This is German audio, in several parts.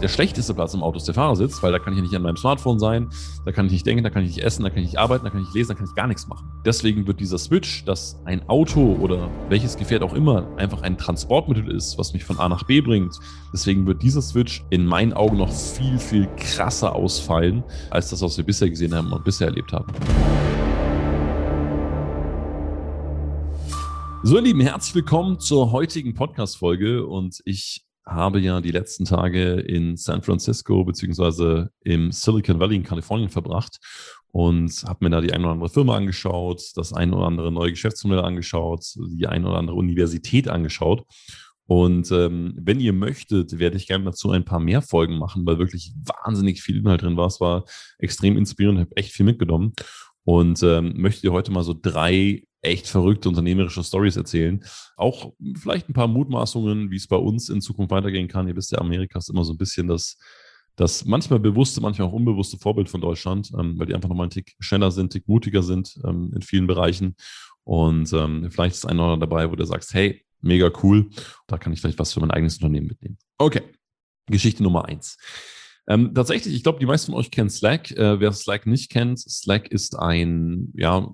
Der schlechteste Platz im Auto ist der Fahrersitz, weil da kann ich nicht an meinem Smartphone sein, da kann ich nicht denken, da kann ich nicht essen, da kann ich nicht arbeiten, da kann ich nicht lesen, da kann ich gar nichts machen. Deswegen wird dieser Switch, dass ein Auto oder welches Gefährt auch immer einfach ein Transportmittel ist, was mich von A nach B bringt, deswegen wird dieser Switch in meinen Augen noch viel, viel krasser ausfallen, als das, was wir bisher gesehen haben und bisher erlebt haben. So, ihr Lieben, herzlich willkommen zur heutigen Podcast-Folge und ich habe ja die letzten Tage in San Francisco beziehungsweise im Silicon Valley in Kalifornien verbracht und habe mir da die eine oder andere Firma angeschaut, das ein oder andere neue Geschäftsmodell angeschaut, die eine oder andere Universität angeschaut. Und ähm, wenn ihr möchtet, werde ich gerne dazu ein paar mehr Folgen machen, weil wirklich wahnsinnig viel Inhalt drin war. Es war extrem inspirierend, habe echt viel mitgenommen. Und ähm, möchte dir heute mal so drei echt verrückte unternehmerische Stories erzählen. Auch vielleicht ein paar Mutmaßungen, wie es bei uns in Zukunft weitergehen kann. Ihr wisst ja, Amerika ist immer so ein bisschen das, das manchmal bewusste, manchmal auch unbewusste Vorbild von Deutschland, ähm, weil die einfach nochmal ein Tick schneller sind, ein Tick mutiger sind ähm, in vielen Bereichen. Und ähm, vielleicht ist einer dabei, wo du sagst, hey, mega cool, da kann ich vielleicht was für mein eigenes Unternehmen mitnehmen. Okay, Geschichte Nummer eins. Ähm, tatsächlich, ich glaube, die meisten von euch kennen Slack. Äh, wer Slack nicht kennt, Slack ist ein, ja,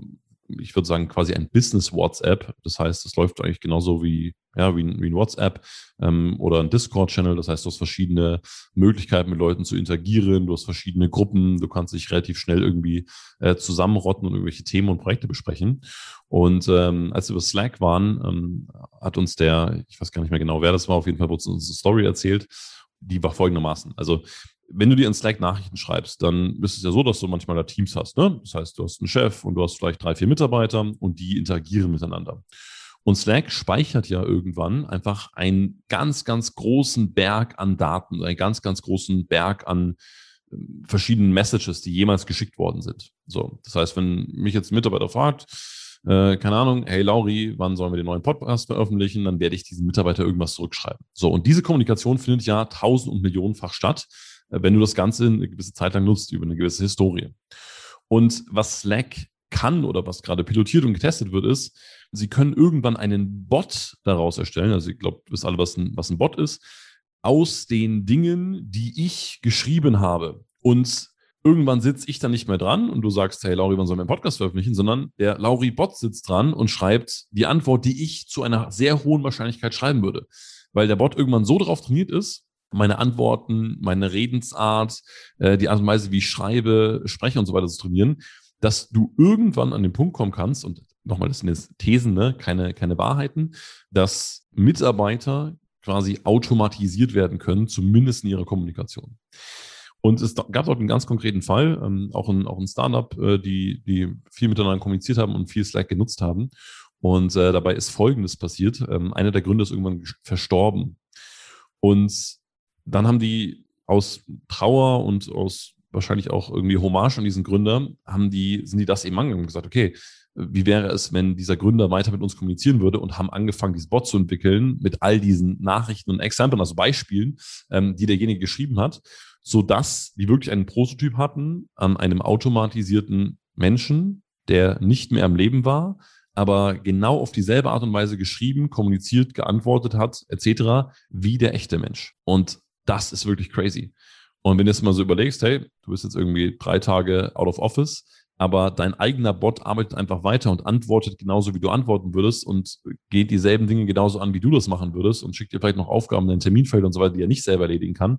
ich würde sagen, quasi ein Business-WhatsApp. Das heißt, es läuft eigentlich genauso wie, ja, wie, ein, wie ein WhatsApp ähm, oder ein Discord-Channel. Das heißt, du hast verschiedene Möglichkeiten, mit Leuten zu interagieren. Du hast verschiedene Gruppen. Du kannst dich relativ schnell irgendwie äh, zusammenrotten und irgendwelche Themen und Projekte besprechen. Und ähm, als wir über Slack waren, ähm, hat uns der, ich weiß gar nicht mehr genau, wer das war, auf jeden Fall wurde uns eine Story erzählt. Die war folgendermaßen. Also wenn du dir in Slack Nachrichten schreibst, dann ist es ja so, dass du manchmal da Teams hast. Ne? Das heißt, du hast einen Chef und du hast vielleicht drei, vier Mitarbeiter und die interagieren miteinander. Und Slack speichert ja irgendwann einfach einen ganz, ganz großen Berg an Daten, einen ganz, ganz großen Berg an ähm, verschiedenen Messages, die jemals geschickt worden sind. So, das heißt, wenn mich jetzt ein Mitarbeiter fragt, äh, keine Ahnung, hey Lauri, wann sollen wir den neuen Podcast veröffentlichen? Dann werde ich diesen Mitarbeiter irgendwas zurückschreiben. So, und diese Kommunikation findet ja tausend und millionenfach statt. Äh, wenn du das Ganze eine gewisse Zeit lang nutzt, über eine gewisse Historie. Und was Slack kann oder was gerade pilotiert und getestet wird, ist, sie können irgendwann einen Bot daraus erstellen. Also ich glaube, du wisst alle, was ein, was ein Bot ist, aus den Dingen, die ich geschrieben habe. Und irgendwann sitze ich dann nicht mehr dran und du sagst, hey Lauri, wann soll mein Podcast veröffentlichen, sondern der Lauri-Bot sitzt dran und schreibt die Antwort, die ich zu einer sehr hohen Wahrscheinlichkeit schreiben würde. Weil der Bot irgendwann so darauf trainiert ist, meine Antworten, meine Redensart, äh, die Art und Weise, wie ich schreibe, spreche und so weiter zu trainieren, dass du irgendwann an den Punkt kommen kannst, und nochmal, das sind jetzt Thesen, ne? keine, keine Wahrheiten, dass Mitarbeiter quasi automatisiert werden können, zumindest in ihrer Kommunikation. Und es gab auch einen ganz konkreten Fall, ähm, auch ein, auch ein Startup, äh, die, die viel miteinander kommuniziert haben und viel Slack genutzt haben. Und äh, dabei ist Folgendes passiert. Ähm, einer der Gründer ist irgendwann verstorben. Und dann haben die aus Trauer und aus wahrscheinlich auch irgendwie Hommage an diesen Gründer, haben die, sind die das eben angegangen und gesagt, okay, wie wäre es, wenn dieser Gründer weiter mit uns kommunizieren würde und haben angefangen, dieses Bot zu entwickeln mit all diesen Nachrichten und Exempeln, also Beispielen, ähm, die derjenige geschrieben hat, so dass die wirklich einen Prototyp hatten an einem automatisierten Menschen, der nicht mehr am Leben war, aber genau auf dieselbe Art und Weise geschrieben, kommuniziert, geantwortet hat, etc., wie der echte Mensch. Und das ist wirklich crazy. Und wenn du jetzt mal so überlegst, hey, du bist jetzt irgendwie drei Tage out of office, aber dein eigener Bot arbeitet einfach weiter und antwortet genauso, wie du antworten würdest und geht dieselben Dinge genauso an, wie du das machen würdest und schickt dir vielleicht noch Aufgaben in dein Terminfeld und so weiter, die er nicht selber erledigen kann,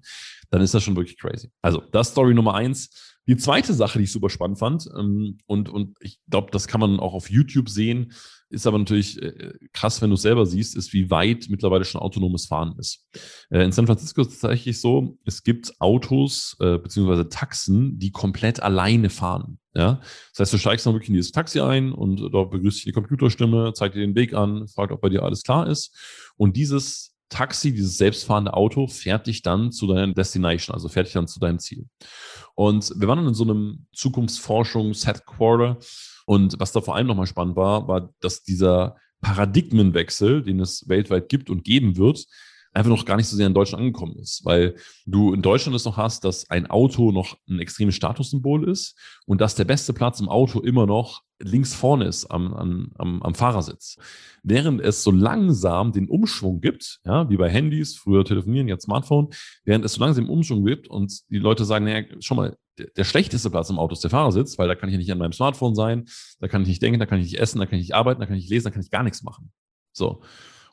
dann ist das schon wirklich crazy. Also, das Story Nummer eins. Die zweite Sache, die ich super spannend fand, ähm, und, und ich glaube, das kann man auch auf YouTube sehen, ist aber natürlich äh, krass, wenn du es selber siehst, ist, wie weit mittlerweile schon autonomes Fahren ist. Äh, in San Francisco ist es tatsächlich so, es gibt Autos äh, beziehungsweise Taxen, die komplett alleine fahren. Ja? Das heißt, du steigst dann wirklich in dieses Taxi ein und dort begrüßt dich die Computerstimme, zeigt dir den Weg an, fragt, ob bei dir alles klar ist. Und dieses Taxi, dieses selbstfahrende Auto, fährt dich dann zu deiner Destination, also fährt dich dann zu deinem Ziel. Und wir waren dann in so einem Zukunftsforschungs-Headquarter. Und was da vor allem nochmal spannend war, war, dass dieser Paradigmenwechsel, den es weltweit gibt und geben wird, einfach noch gar nicht so sehr in Deutschland angekommen ist, weil du in Deutschland es noch hast, dass ein Auto noch ein extremes Statussymbol ist und dass der beste Platz im Auto immer noch links vorne ist am, am, am, Fahrersitz. Während es so langsam den Umschwung gibt, ja, wie bei Handys, früher telefonieren, jetzt Smartphone, während es so langsam den Umschwung gibt und die Leute sagen, naja, schau mal, der, der schlechteste Platz im Auto ist der Fahrersitz, weil da kann ich nicht an meinem Smartphone sein, da kann ich nicht denken, da kann ich nicht essen, da kann ich nicht arbeiten, da kann ich nicht lesen, da kann ich gar nichts machen. So.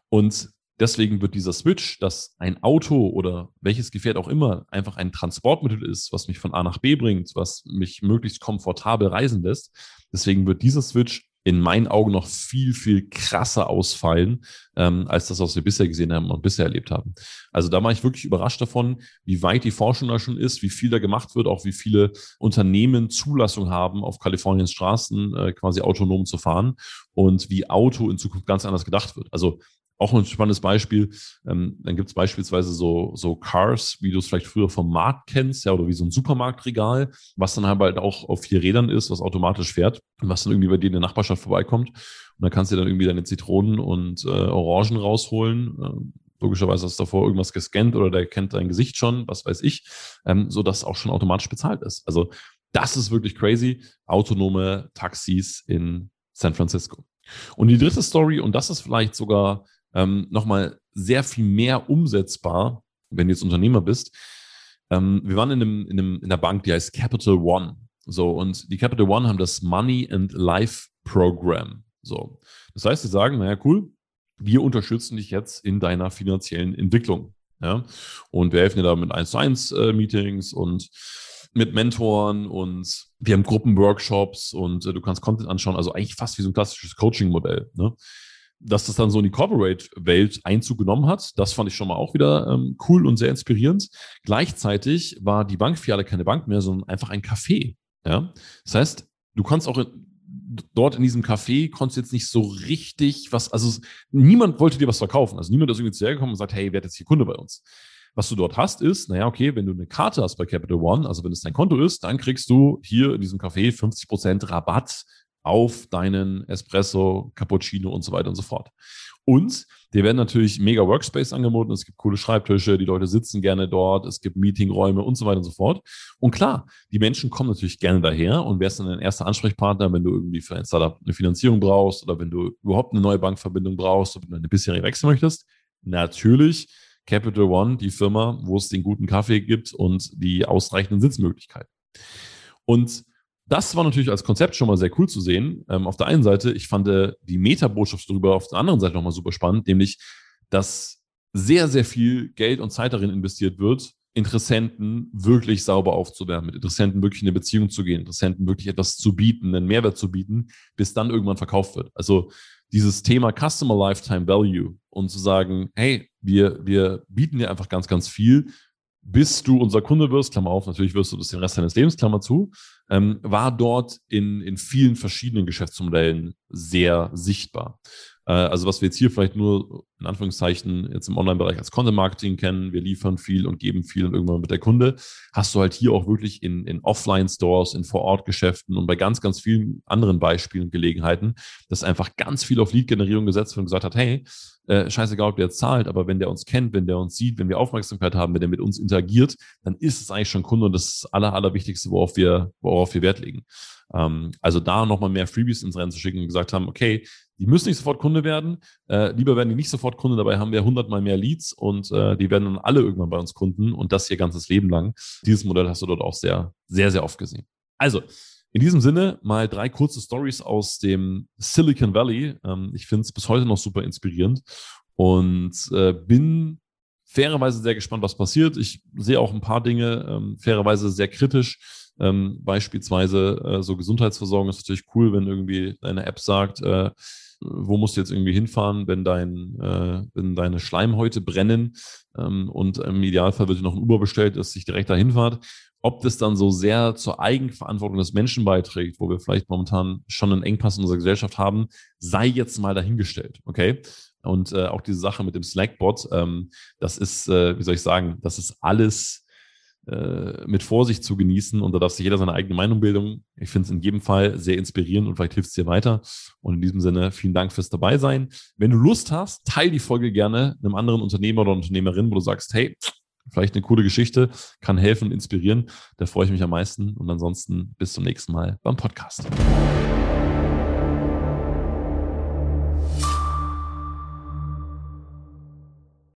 Und deswegen wird dieser Switch, dass ein Auto oder welches Gefährt auch immer einfach ein Transportmittel ist, was mich von A nach B bringt, was mich möglichst komfortabel reisen lässt, deswegen wird dieser Switch in meinen Augen noch viel, viel krasser ausfallen, ähm, als das, was wir bisher gesehen haben und bisher erlebt haben. Also da war ich wirklich überrascht davon, wie weit die Forschung da schon ist, wie viel da gemacht wird, auch wie viele Unternehmen Zulassung haben, auf Kaliforniens Straßen äh, quasi autonom zu fahren und wie Auto in Zukunft ganz anders gedacht wird. Also auch ein spannendes Beispiel. Ähm, dann gibt es beispielsweise so, so Cars, wie du es vielleicht früher vom Markt kennst, ja, oder wie so ein Supermarktregal, was dann halt auch auf vier Rädern ist, was automatisch fährt und was dann irgendwie bei dir in der Nachbarschaft vorbeikommt. Und dann kannst du dann irgendwie deine Zitronen und äh, Orangen rausholen. Ähm, logischerweise hast du davor irgendwas gescannt oder der kennt dein Gesicht schon, was weiß ich, ähm, so dass auch schon automatisch bezahlt ist. Also das ist wirklich crazy. Autonome Taxis in San Francisco. Und die dritte Story, und das ist vielleicht sogar ähm, nochmal sehr viel mehr umsetzbar, wenn du jetzt Unternehmer bist. Ähm, wir waren in, einem, in, einem, in einer Bank, die heißt Capital One. So, und die Capital One haben das Money and Life Program. So. Das heißt, sie sagen, naja, cool, wir unterstützen dich jetzt in deiner finanziellen Entwicklung. Ja? Und wir helfen dir da mit 1 zu 1 äh, Meetings und mit Mentoren und wir haben Gruppenworkshops und äh, du kannst Content anschauen, also eigentlich fast wie so ein klassisches Coaching-Modell. Ne? Dass das dann so in die Corporate-Welt Einzug genommen hat, das fand ich schon mal auch wieder ähm, cool und sehr inspirierend. Gleichzeitig war die Bankfiliale keine Bank mehr, sondern einfach ein Café. Ja? Das heißt, du kannst auch in, dort in diesem Café konntest jetzt nicht so richtig was, also niemand wollte dir was verkaufen. Also niemand ist irgendwie zu dir gekommen und sagt, hey, wer jetzt hier Kunde bei uns? Was du dort hast, ist, naja, okay, wenn du eine Karte hast bei Capital One, also wenn es dein Konto ist, dann kriegst du hier in diesem Café 50% Rabatt auf deinen Espresso, Cappuccino und so weiter und so fort. Und dir werden natürlich mega Workspace angeboten. Es gibt coole Schreibtische, die Leute sitzen gerne dort, es gibt Meetingräume und so weiter und so fort. Und klar, die Menschen kommen natürlich gerne daher und wärst dann ein erster Ansprechpartner, wenn du irgendwie für ein Startup eine Finanzierung brauchst oder wenn du überhaupt eine neue Bankverbindung brauchst oder du eine bisherige wechseln möchtest. Natürlich Capital One, die Firma, wo es den guten Kaffee gibt und die ausreichenden Sitzmöglichkeiten. Und das war natürlich als Konzept schon mal sehr cool zu sehen. Ähm, auf der einen Seite, ich fand äh, die Meta-Botschaft darüber auf der anderen Seite nochmal super spannend, nämlich, dass sehr, sehr viel Geld und Zeit darin investiert wird, Interessenten wirklich sauber aufzuwärmen, mit Interessenten wirklich in eine Beziehung zu gehen, Interessenten wirklich etwas zu bieten, einen Mehrwert zu bieten, bis dann irgendwann verkauft wird. Also dieses Thema Customer Lifetime Value und zu sagen, hey, wir, wir bieten dir einfach ganz, ganz viel, bis du unser Kunde wirst, Klammer auf, natürlich wirst du das den Rest deines Lebens, Klammer zu, ähm, war dort in, in vielen verschiedenen Geschäftsmodellen sehr sichtbar. Äh, also was wir jetzt hier vielleicht nur in Anführungszeichen jetzt im Online-Bereich als Content-Marketing kennen, wir liefern viel und geben viel und irgendwann mit der Kunde, hast du halt hier auch wirklich in, in Offline-Stores, in Vor-Ort-Geschäften und bei ganz, ganz vielen anderen Beispielen und Gelegenheiten, dass einfach ganz viel auf Lead-Generierung gesetzt wird und gesagt hat, hey, äh, scheißegal, ob der zahlt, aber wenn der uns kennt, wenn der uns sieht, wenn wir Aufmerksamkeit haben, wenn der mit uns interagiert, dann ist es eigentlich schon Kunde und das ist das Aller, Allerwichtigste, worauf wir, worauf wir Wert legen. Ähm, also da nochmal mehr Freebies ins Rennen zu schicken und gesagt haben, okay, die müssen nicht sofort Kunde werden. Äh, lieber werden die nicht sofort Kunde, dabei haben wir hundertmal mehr Leads und äh, die werden dann alle irgendwann bei uns Kunden und das hier ganzes Leben lang. Dieses Modell hast du dort auch sehr, sehr, sehr oft gesehen. Also, in diesem Sinne mal drei kurze Stories aus dem Silicon Valley. Ähm, ich finde es bis heute noch super inspirierend und äh, bin fairerweise sehr gespannt, was passiert. Ich sehe auch ein paar Dinge ähm, fairerweise sehr kritisch. Ähm, beispielsweise äh, so Gesundheitsversorgung ist natürlich cool, wenn irgendwie eine App sagt, äh, wo musst du jetzt irgendwie hinfahren, wenn, dein, äh, wenn deine Schleimhäute brennen ähm, und im Idealfall wird dir noch ein Uber bestellt, das sich direkt dahin fahrt. Ob das dann so sehr zur Eigenverantwortung des Menschen beiträgt, wo wir vielleicht momentan schon einen Engpass in unserer Gesellschaft haben, sei jetzt mal dahingestellt, okay? Und äh, auch diese Sache mit dem Slack-Bot, ähm, das ist, äh, wie soll ich sagen, das ist alles äh, mit Vorsicht zu genießen und da darf sich jeder seine eigene Meinung bilden. Ich finde es in jedem Fall sehr inspirierend und vielleicht hilft es dir weiter. Und in diesem Sinne, vielen Dank fürs dabei sein. Wenn du Lust hast, teile die Folge gerne einem anderen Unternehmer oder Unternehmerin, wo du sagst, hey, vielleicht eine coole Geschichte, kann helfen und inspirieren. Da freue ich mich am meisten. Und ansonsten bis zum nächsten Mal beim Podcast.